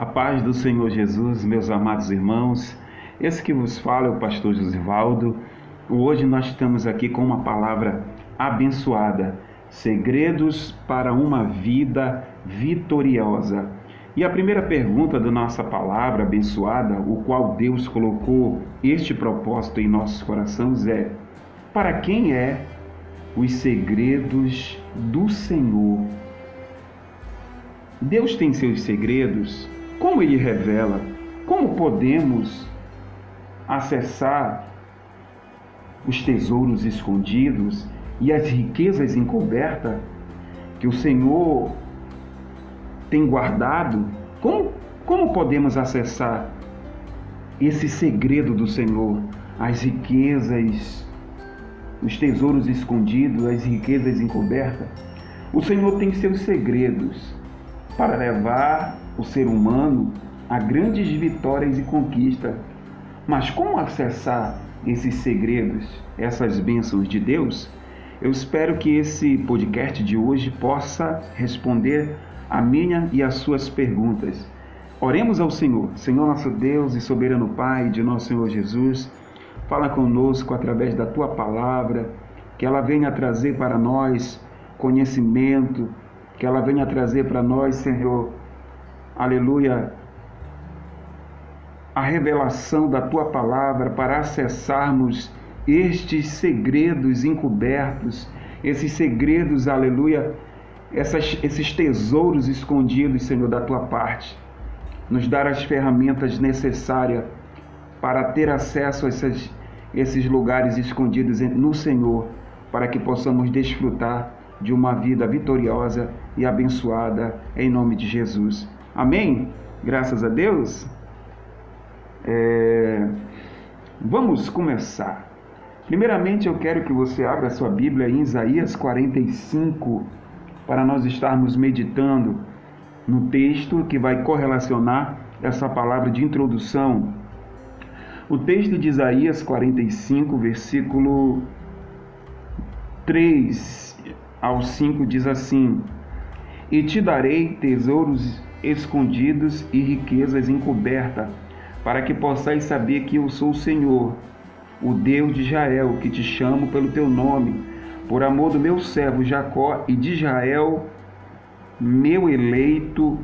A paz do Senhor Jesus, meus amados irmãos. Esse que vos fala é o pastor Josivaldo. Hoje nós estamos aqui com uma palavra abençoada: segredos para uma vida vitoriosa. E a primeira pergunta da nossa palavra abençoada, o qual Deus colocou este propósito em nossos corações é: para quem é os segredos do Senhor? Deus tem seus segredos como ele revela? Como podemos acessar os tesouros escondidos e as riquezas encobertas que o Senhor tem guardado? Como, como podemos acessar esse segredo do Senhor, as riquezas, os tesouros escondidos, as riquezas encobertas? O Senhor tem seus segredos para levar o ser humano a grandes vitórias e conquistas. Mas como acessar esses segredos, essas bênçãos de Deus? Eu espero que esse podcast de hoje possa responder a minha e as suas perguntas. Oremos ao Senhor, Senhor nosso Deus e soberano Pai de nosso Senhor Jesus, fala conosco através da tua palavra, que ela venha trazer para nós conhecimento, que ela venha trazer para nós, Senhor, aleluia, a revelação da tua palavra para acessarmos estes segredos encobertos, esses segredos, aleluia, essas, esses tesouros escondidos, Senhor, da tua parte. Nos dar as ferramentas necessárias para ter acesso a esses, esses lugares escondidos no Senhor, para que possamos desfrutar de uma vida vitoriosa e abençoada em nome de Jesus. Amém? Graças a Deus. É... Vamos começar. Primeiramente, eu quero que você abra a sua Bíblia em Isaías 45, para nós estarmos meditando no texto que vai correlacionar essa palavra de introdução. O texto de Isaías 45, versículo 3 ao 5 diz assim: E te darei tesouros escondidos e riquezas encobertas, para que possais saber que eu sou o Senhor, o Deus de Israel, que te chamo pelo teu nome, por amor do meu servo Jacó e de Israel, meu eleito,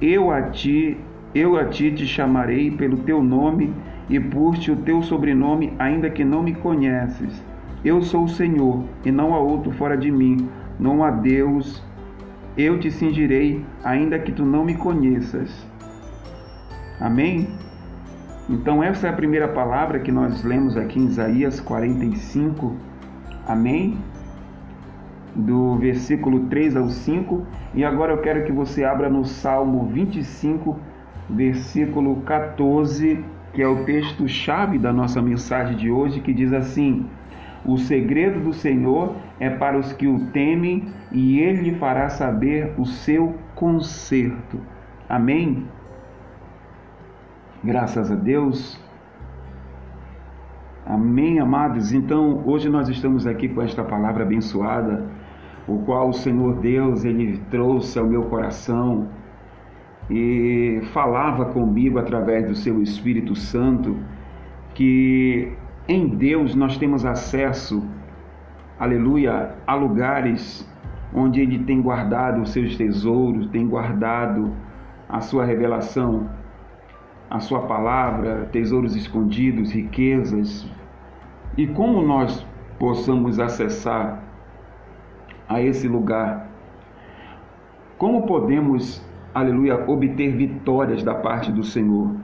eu a ti, eu a ti te chamarei pelo teu nome e por-te o teu sobrenome, ainda que não me conheces. Eu sou o Senhor, e não há outro fora de mim, não há Deus eu te cingirei, ainda que tu não me conheças. Amém? Então, essa é a primeira palavra que nós lemos aqui em Isaías 45. Amém? Do versículo 3 ao 5. E agora eu quero que você abra no Salmo 25, versículo 14, que é o texto-chave da nossa mensagem de hoje, que diz assim: o segredo do Senhor é para os que o temem e ele lhe fará saber o seu conserto. Amém? Graças a Deus. Amém, amados. Então, hoje nós estamos aqui com esta palavra abençoada, o qual o Senhor Deus ele trouxe ao meu coração e falava comigo através do seu Espírito Santo que em Deus nós temos acesso, aleluia, a lugares onde Ele tem guardado os seus tesouros, tem guardado a sua revelação, a sua palavra, tesouros escondidos, riquezas. E como nós possamos acessar a esse lugar? Como podemos, aleluia, obter vitórias da parte do Senhor?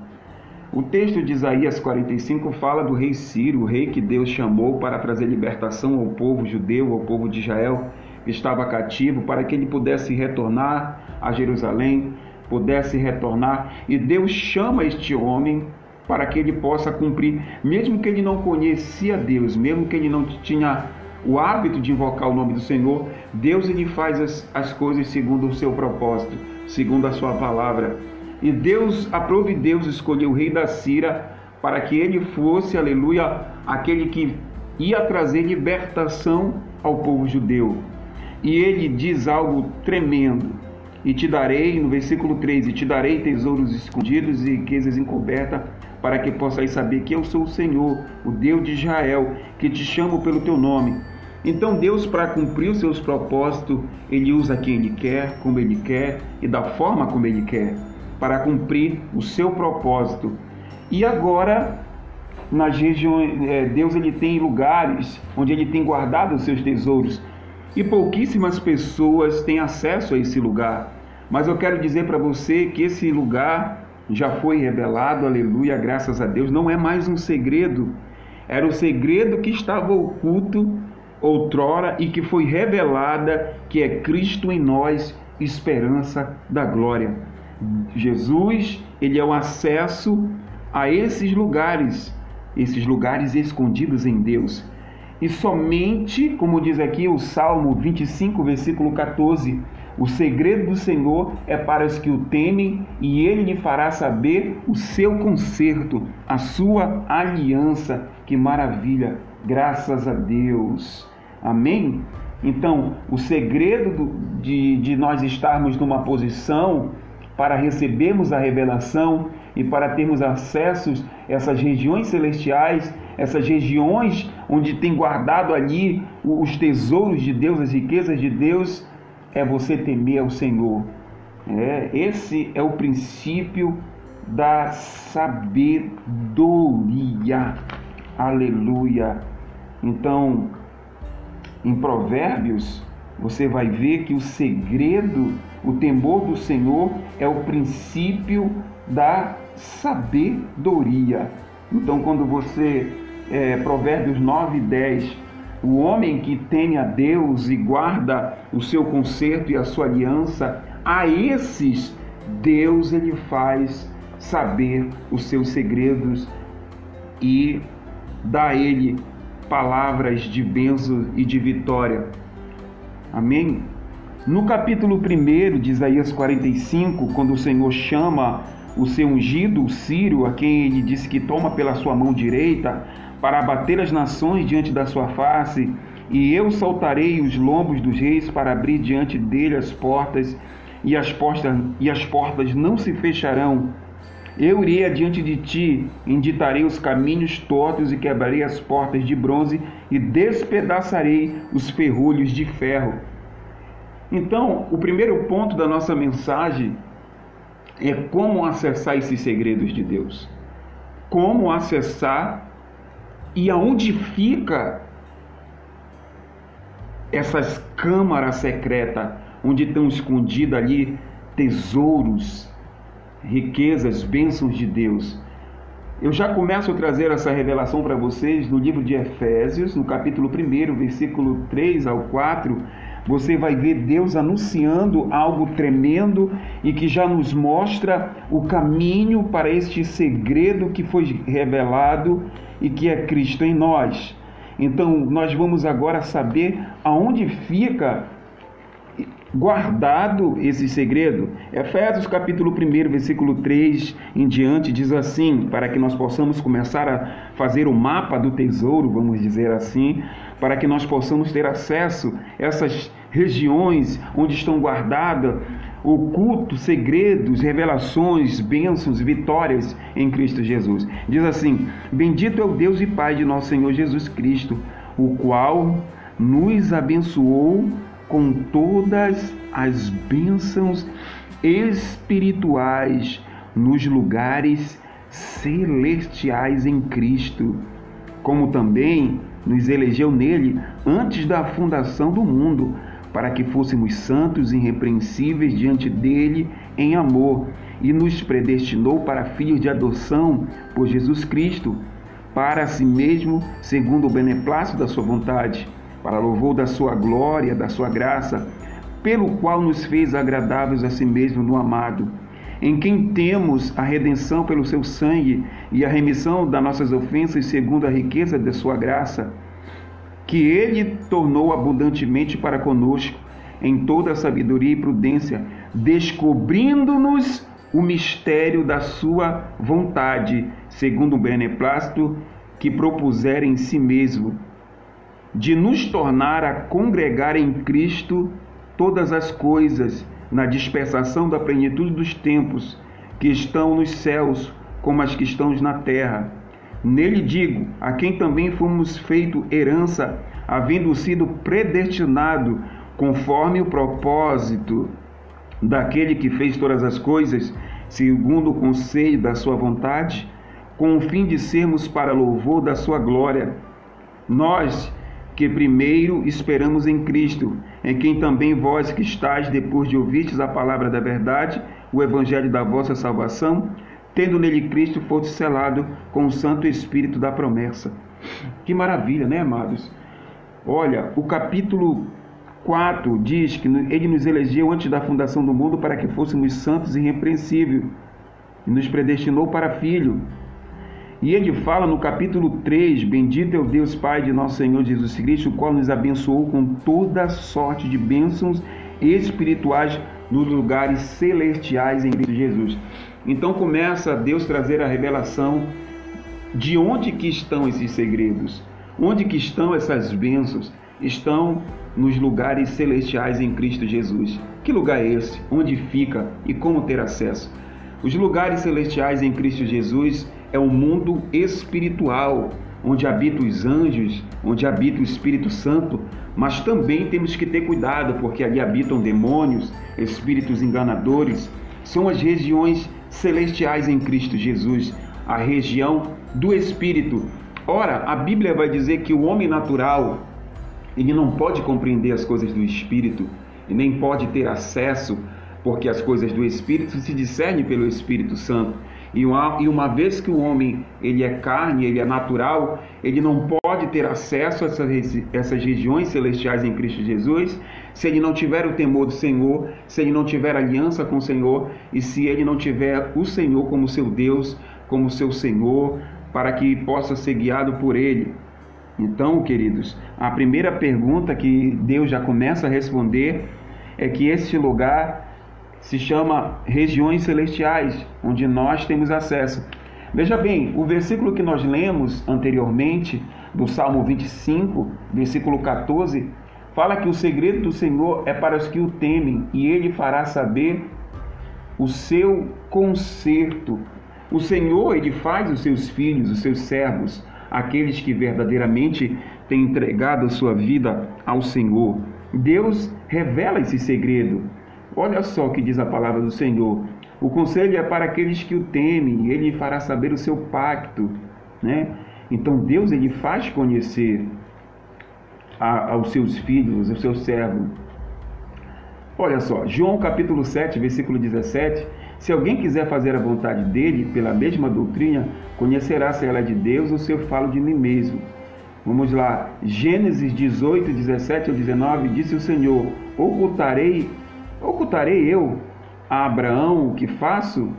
O texto de Isaías 45 fala do rei Ciro, o rei que Deus chamou para trazer libertação ao povo judeu, ao povo de Israel, que estava cativo, para que ele pudesse retornar a Jerusalém, pudesse retornar. E Deus chama este homem para que ele possa cumprir, mesmo que ele não conhecia Deus, mesmo que ele não tinha o hábito de invocar o nome do Senhor, Deus ele faz as, as coisas segundo o seu propósito, segundo a sua palavra. E Deus, aprove Deus escolheu o rei da Síria para que ele fosse, aleluia, aquele que ia trazer libertação ao povo judeu. E ele diz algo tremendo. e te darei, no versículo 3, e te darei tesouros escondidos e riquezas encobertas, para que possais saber que eu sou o Senhor, o Deus de Israel, que te chamo pelo teu nome. Então Deus, para cumprir os seus propósitos, Ele usa quem Ele quer, como Ele quer e da forma como Ele quer, para cumprir o seu propósito. E agora, nas regiões, é, Deus ele tem lugares onde Ele tem guardado os seus tesouros e pouquíssimas pessoas têm acesso a esse lugar. Mas eu quero dizer para você que esse lugar já foi revelado, aleluia, graças a Deus, não é mais um segredo. Era o segredo que estava oculto outrora e que foi revelada, que é Cristo em nós, esperança da glória. Jesus, ele é o acesso a esses lugares, esses lugares escondidos em Deus. E somente, como diz aqui o Salmo 25, versículo 14, o segredo do Senhor é para os que o temem, e ele lhe fará saber o seu conserto, a sua aliança. Que maravilha! Graças a Deus. Amém? Então, o segredo de, de nós estarmos numa posição para recebermos a revelação e para termos acesso a essas regiões celestiais, essas regiões onde tem guardado ali os tesouros de Deus, as riquezas de Deus, é você temer ao Senhor. É, esse é o princípio da sabedoria. Aleluia. Então, em Provérbios, você vai ver que o segredo, o temor do Senhor é o princípio da sabedoria. Então, quando você, é, Provérbios 9 e 10, o homem que tem a Deus e guarda o seu conserto e a sua aliança, a esses Deus ele faz saber os seus segredos e dá a ele palavras de benção e de vitória. Amém? No capítulo 1 de Isaías 45, quando o Senhor chama o seu ungido, o Sírio, a quem ele disse que toma pela sua mão direita, para abater as nações diante da sua face, e eu saltarei os lombos dos reis para abrir diante dele as portas, e as portas, e as portas não se fecharão. Eu irei adiante de ti, inditarei os caminhos tortos e quebrarei as portas de bronze e despedaçarei os ferrolhos de ferro. Então, o primeiro ponto da nossa mensagem é como acessar esses segredos de Deus. Como acessar e aonde fica essas câmaras secretas onde estão escondidos ali tesouros, riquezas, bênçãos de Deus. Eu já começo a trazer essa revelação para vocês no livro de Efésios, no capítulo 1, versículo 3 ao 4. Você vai ver Deus anunciando algo tremendo e que já nos mostra o caminho para este segredo que foi revelado e que é Cristo em nós. Então, nós vamos agora saber aonde fica guardado esse segredo. Efésios capítulo 1, versículo 3 em diante diz assim, para que nós possamos começar a fazer o mapa do tesouro, vamos dizer assim, para que nós possamos ter acesso a essas regiões onde estão guardadas ocultos, segredos, revelações, bênçãos, vitórias em Cristo Jesus. Diz assim: Bendito é o Deus e Pai de nosso Senhor Jesus Cristo, o qual nos abençoou com todas as bênçãos espirituais nos lugares celestiais em Cristo, como também nos elegeu nele antes da fundação do mundo para que fôssemos santos e irrepreensíveis diante dele em amor, e nos predestinou para filhos de adoção por Jesus Cristo, para si mesmo, segundo o beneplácito da sua vontade, para louvor da sua glória, da sua graça, pelo qual nos fez agradáveis a si mesmo no amado, em quem temos a redenção pelo seu sangue e a remissão das nossas ofensas segundo a riqueza de sua graça que ele tornou abundantemente para conosco em toda a sabedoria e prudência, descobrindo-nos o mistério da sua vontade, segundo o beneplácito que propuser em si mesmo, de nos tornar a congregar em Cristo todas as coisas, na dispersação da plenitude dos tempos, que estão nos céus, como as que estão na terra. Nele digo, a quem também fomos feito herança, havendo sido predestinado conforme o propósito daquele que fez todas as coisas, segundo o conselho da sua vontade, com o fim de sermos para louvor da sua glória. Nós que primeiro esperamos em Cristo, em quem também vós que estáis, depois de ouvistes a palavra da verdade, o evangelho da vossa salvação, tendo nele Cristo, foste selado com o Santo Espírito da promessa. Que maravilha, né, amados? Olha, o capítulo 4 diz que ele nos elegeu antes da fundação do mundo para que fôssemos santos e irrepreensíveis, e nos predestinou para filho. E ele fala no capítulo 3: Bendito é o Deus Pai de nosso Senhor Jesus Cristo, o qual nos abençoou com toda sorte de bênçãos espirituais nos lugares celestiais em Cristo Jesus. Então começa Deus trazer a revelação de onde que estão esses segredos, onde que estão essas bênçãos, estão nos lugares celestiais em Cristo Jesus. Que lugar é esse? Onde fica e como ter acesso? Os lugares celestiais em Cristo Jesus é o mundo espiritual, onde habitam os anjos, onde habita o Espírito Santo, mas também temos que ter cuidado, porque ali habitam demônios, espíritos enganadores. São as regiões celestiais em Cristo Jesus, a região do Espírito. Ora, a Bíblia vai dizer que o homem natural, ele não pode compreender as coisas do Espírito e nem pode ter acesso, porque as coisas do Espírito se discernem pelo Espírito Santo. E uma, e uma vez que o homem ele é carne, ele é natural, ele não pode ter acesso a essas, essas regiões celestiais em Cristo Jesus se ele não tiver o temor do Senhor, se ele não tiver aliança com o Senhor e se ele não tiver o Senhor como seu Deus, como seu Senhor, para que possa ser guiado por ele. Então, queridos, a primeira pergunta que Deus já começa a responder é que este lugar se chama regiões celestiais, onde nós temos acesso. Veja bem, o versículo que nós lemos anteriormente, do Salmo 25, versículo 14, fala que o segredo do Senhor é para os que o temem, e ele fará saber o seu conserto. O Senhor, ele faz os seus filhos, os seus servos, aqueles que verdadeiramente têm entregado a sua vida ao Senhor. Deus revela esse segredo Olha só o que diz a palavra do Senhor. O conselho é para aqueles que o temem, ele fará saber o seu pacto, né? Então Deus ele faz conhecer a, aos seus filhos, aos seus servos. Olha só, João capítulo 7, versículo 17. Se alguém quiser fazer a vontade dele, pela mesma doutrina, conhecerá se ela é de Deus ou se eu falo de mim mesmo. Vamos lá, Gênesis 18, 17 ao 19, disse o Senhor: Ocultarei Ocultarei eu a Abraão o que faço?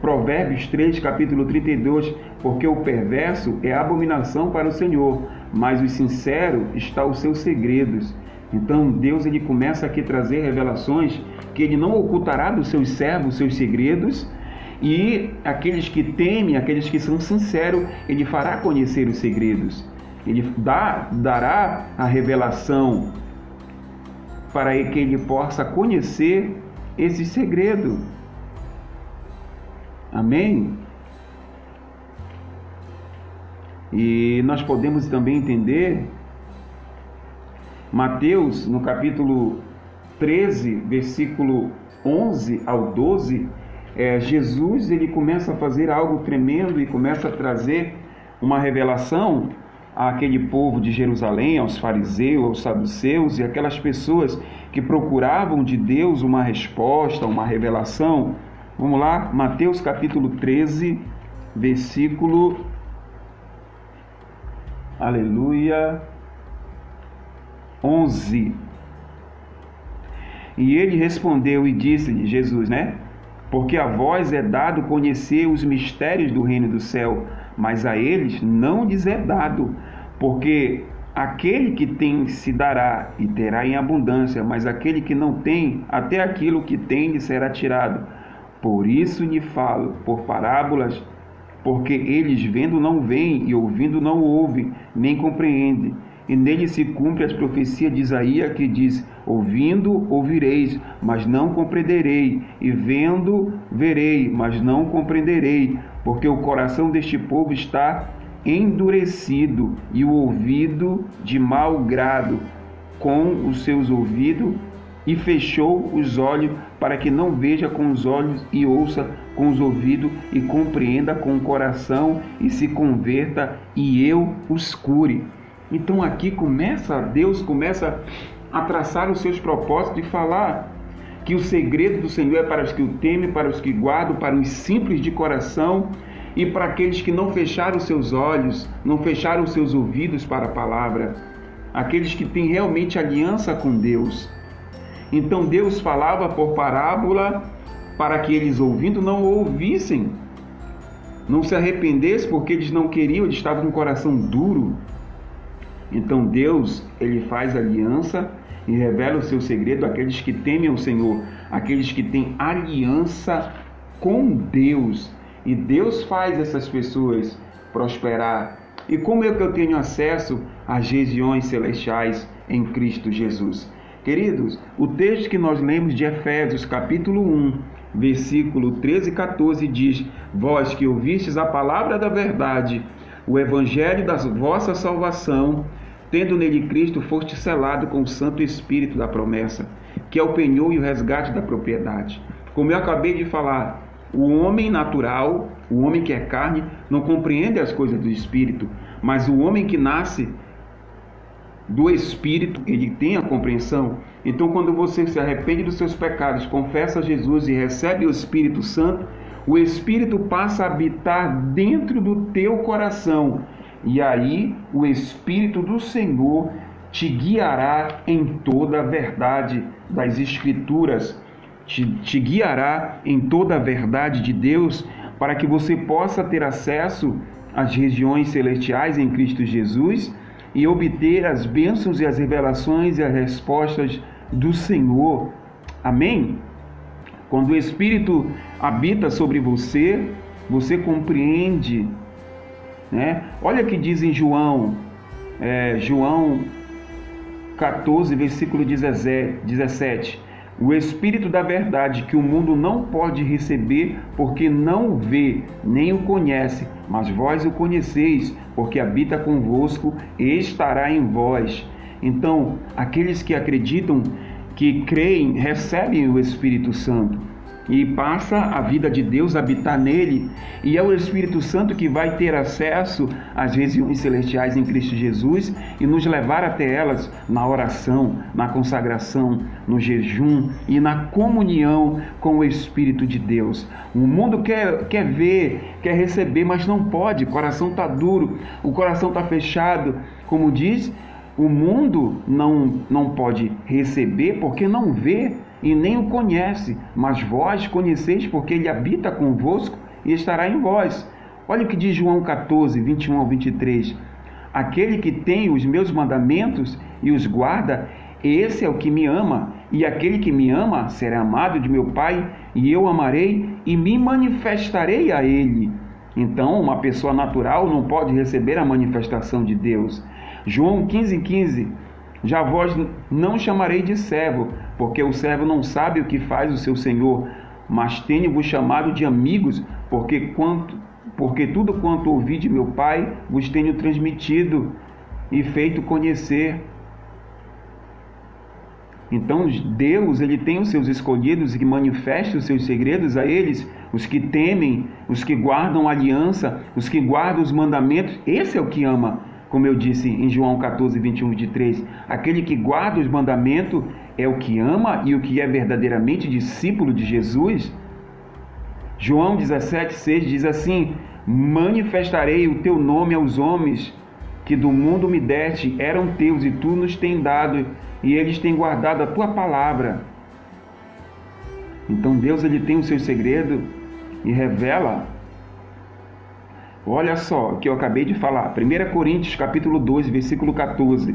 Provérbios 3, capítulo 32, porque o perverso é abominação para o Senhor, mas o sincero está os seus segredos. Então Deus ele começa aqui a trazer revelações que ele não ocultará dos seus servos seus segredos, e aqueles que temem, aqueles que são sinceros, ele fará conhecer os segredos. Ele dá, dará a revelação para que ele possa conhecer esse segredo. Amém? E nós podemos também entender Mateus, no capítulo 13, versículo 11 ao 12, é, Jesus ele começa a fazer algo tremendo e começa a trazer uma revelação àquele povo de Jerusalém, aos fariseus, aos saduceus e aquelas pessoas que procuravam de Deus uma resposta, uma revelação. Vamos lá, Mateus capítulo 13, versículo. Aleluia. 11. E ele respondeu e disse-lhe, Jesus, né? Porque a vós é dado conhecer os mistérios do reino do céu mas a eles não lhes é dado, porque aquele que tem se dará e terá em abundância, mas aquele que não tem, até aquilo que tem lhe será tirado. Por isso lhe falo por parábolas, porque eles vendo não veem e ouvindo não ouvem, nem compreendem. e nele se cumpre as profecias de Isaías que diz: Ouvindo, ouvireis, mas não compreenderei, e vendo, verei, mas não compreenderei, porque o coração deste povo está endurecido e o ouvido de mau grado com os seus ouvidos e fechou os olhos para que não veja com os olhos e ouça com os ouvidos e compreenda com o coração e se converta e eu os cure. Então aqui começa, Deus começa a traçar os seus propósitos e falar que o segredo do Senhor é para os que o temem, para os que guardam, para os simples de coração e para aqueles que não fecharam seus olhos, não fecharam seus ouvidos para a palavra, aqueles que têm realmente aliança com Deus. Então Deus falava por parábola para que eles ouvindo não ouvissem, não se arrependessem porque eles não queriam, eles estavam com o coração duro. Então Deus, ele faz aliança e revela o seu segredo àqueles que temem o Senhor, aqueles que têm aliança com Deus. E Deus faz essas pessoas prosperar. E como é que eu tenho acesso às regiões celestiais em Cristo Jesus? Queridos, o texto que nós lemos de Efésios, capítulo 1, versículo 13 e 14 diz: Vós que ouvistes a palavra da verdade, o evangelho da vossa salvação, tendo nele Cristo, foste selado com o Santo Espírito da promessa, que é o penhor e o resgate da propriedade. Como eu acabei de falar, o homem natural, o homem que é carne, não compreende as coisas do Espírito, mas o homem que nasce do Espírito, ele tem a compreensão. Então, quando você se arrepende dos seus pecados, confessa Jesus e recebe o Espírito Santo, o Espírito passa a habitar dentro do teu coração e aí o Espírito do Senhor te guiará em toda a verdade das Escrituras, te, te guiará em toda a verdade de Deus, para que você possa ter acesso às regiões celestiais em Cristo Jesus e obter as bênçãos e as revelações e as respostas do Senhor. Amém? Quando o Espírito habita sobre você, você compreende né? Olha que diz em João, é, João 14, versículo 17: O Espírito da Verdade, que o mundo não pode receber, porque não o vê, nem o conhece, mas vós o conheceis, porque habita convosco e estará em vós. Então, aqueles que acreditam, que creem, recebem o Espírito Santo e passa a vida de Deus habitar nele, e é o Espírito Santo que vai ter acesso às regiões celestiais em Cristo Jesus e nos levar até elas na oração, na consagração, no jejum e na comunhão com o Espírito de Deus. O mundo quer, quer ver, quer receber, mas não pode, o coração está duro, o coração está fechado, como diz. O mundo não, não pode receber porque não vê e nem o conhece, mas vós conheceis porque ele habita convosco e estará em vós. Olha o que diz João 14, 21 ao 23. Aquele que tem os meus mandamentos e os guarda, esse é o que me ama, e aquele que me ama será amado de meu Pai, e eu amarei e me manifestarei a ele. Então, uma pessoa natural não pode receber a manifestação de Deus. João 15, 15. Já vós não chamarei de servo, porque o servo não sabe o que faz o seu senhor, mas tenho-vos chamado de amigos, porque quanto porque tudo quanto ouvi de meu Pai vos tenho transmitido e feito conhecer. Então Deus ele tem os seus escolhidos e manifesta os seus segredos a eles, os que temem, os que guardam a aliança, os que guardam os mandamentos. Esse é o que ama como eu disse em João 14, 21, 23, aquele que guarda os mandamentos é o que ama e o que é verdadeiramente discípulo de Jesus. João 17, 6 diz assim: Manifestarei o teu nome aos homens que do mundo me deste, eram teus e tu nos tens dado, e eles têm guardado a tua palavra. Então Deus ele tem o seu segredo e revela Olha só o que eu acabei de falar. 1 Coríntios capítulo 12, versículo 14.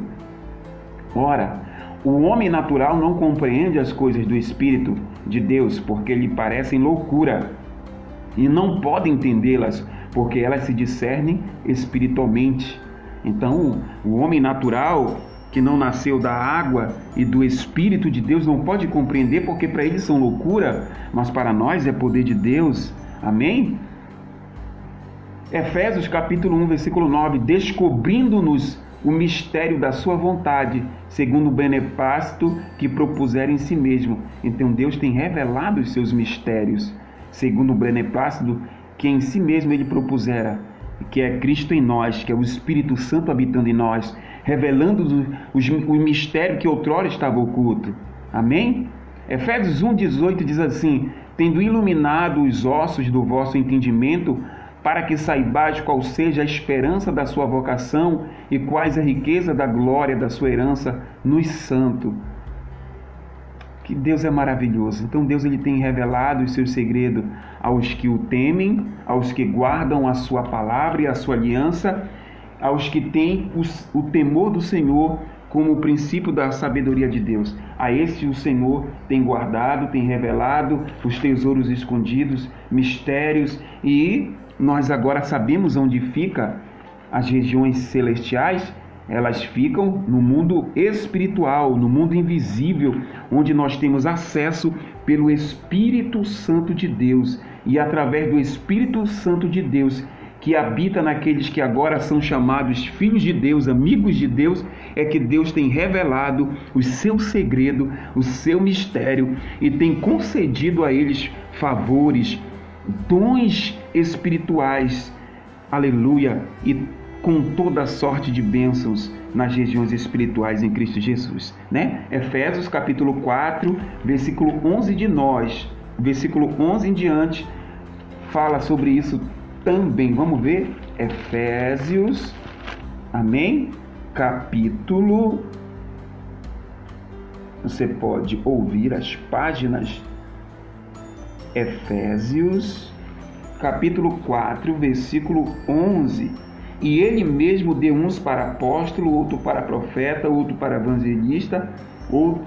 Ora, o homem natural não compreende as coisas do Espírito de Deus, porque lhe parecem loucura, e não pode entendê-las, porque elas se discernem espiritualmente. Então, o homem natural que não nasceu da água e do Espírito de Deus não pode compreender, porque para eles são loucura, mas para nós é poder de Deus. Amém? Efésios capítulo 1, versículo 9: Descobrindo-nos o mistério da sua vontade, segundo o beneplácito que propuser em si mesmo. Então Deus tem revelado os seus mistérios, segundo o beneplácito que em si mesmo ele propusera, que é Cristo em nós, que é o Espírito Santo habitando em nós, revelando o mistério que outrora estava oculto. Amém? Efésios 1,18 diz assim: Tendo iluminado os ossos do vosso entendimento, para que saibais qual seja a esperança da sua vocação e quais a riqueza da glória da sua herança nos santos. Que Deus é maravilhoso. Então Deus ele tem revelado os seus segredos aos que o temem, aos que guardam a sua palavra e a sua aliança, aos que têm o temor do Senhor como o princípio da sabedoria de Deus. A este o Senhor tem guardado, tem revelado os tesouros escondidos, mistérios e nós agora sabemos onde fica as regiões celestiais, elas ficam no mundo espiritual, no mundo invisível, onde nós temos acesso pelo Espírito Santo de Deus. E através do Espírito Santo de Deus que habita naqueles que agora são chamados filhos de Deus, amigos de Deus, é que Deus tem revelado o seu segredo, o seu mistério e tem concedido a eles favores, dons espirituais, aleluia, e com toda sorte de bênçãos nas regiões espirituais em Cristo Jesus, né? Efésios capítulo 4, versículo 11 de nós, versículo 11 em diante, fala sobre isso também. Vamos ver Efésios, amém? Capítulo você pode ouvir as páginas Efésios, capítulo 4, versículo 11. E ele mesmo deu uns para apóstolo, outro para profeta, outro para evangelista,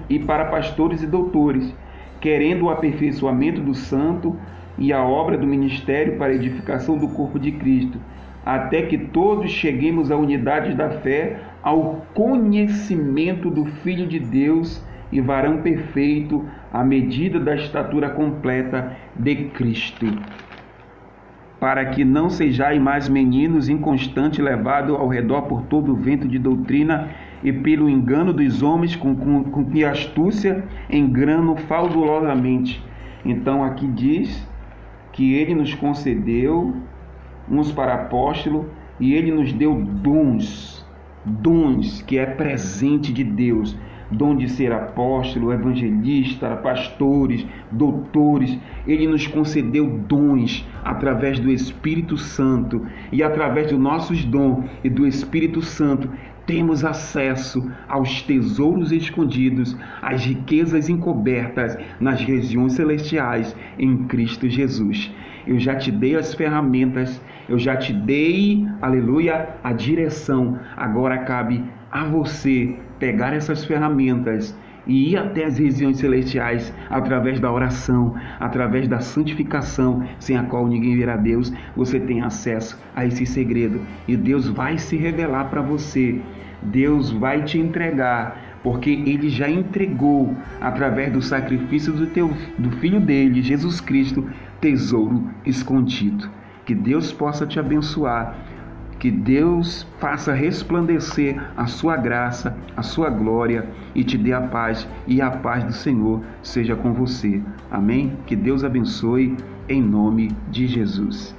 e para pastores e doutores, querendo o aperfeiçoamento do santo e a obra do ministério para a edificação do corpo de Cristo, até que todos cheguemos à unidade da fé, ao conhecimento do Filho de Deus e varão perfeito à medida da estatura completa de Cristo. Para que não sejais mais meninos inconstantes levados ao redor por todo o vento de doutrina e pelo engano dos homens com, com, com que astúcia engano fraudulosamente. Então aqui diz que ele nos concedeu uns para apóstolo e ele nos deu dons, dons que é presente de Deus dom de ser apóstolo, evangelista, pastores, doutores. Ele nos concedeu dons através do Espírito Santo e através dos nossos dons e do Espírito Santo temos acesso aos tesouros escondidos, às riquezas encobertas nas regiões celestiais em Cristo Jesus. Eu já te dei as ferramentas, eu já te dei, aleluia, a direção. Agora cabe a você pegar essas ferramentas e ir até as regiões celestiais através da oração, através da santificação, sem a qual ninguém verá Deus, você tem acesso a esse segredo e Deus vai se revelar para você. Deus vai te entregar, porque ele já entregou através do sacrifício do teu do filho dele, Jesus Cristo, tesouro escondido. Que Deus possa te abençoar que Deus faça resplandecer a sua graça, a sua glória e te dê a paz, e a paz do Senhor seja com você. Amém? Que Deus abençoe em nome de Jesus.